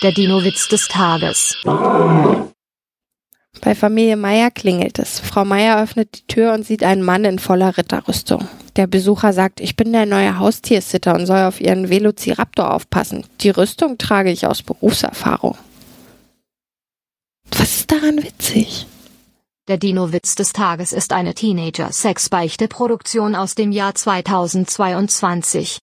Der Dino-Witz des Tages. Bei Familie Meier klingelt es. Frau Meier öffnet die Tür und sieht einen Mann in voller Ritterrüstung. Der Besucher sagt, ich bin der neue Haustiersitter und soll auf ihren Velociraptor aufpassen. Die Rüstung trage ich aus Berufserfahrung. Was ist daran witzig? Der Dino-Witz des Tages ist eine Teenager-Sex-Beichte-Produktion aus dem Jahr 2022.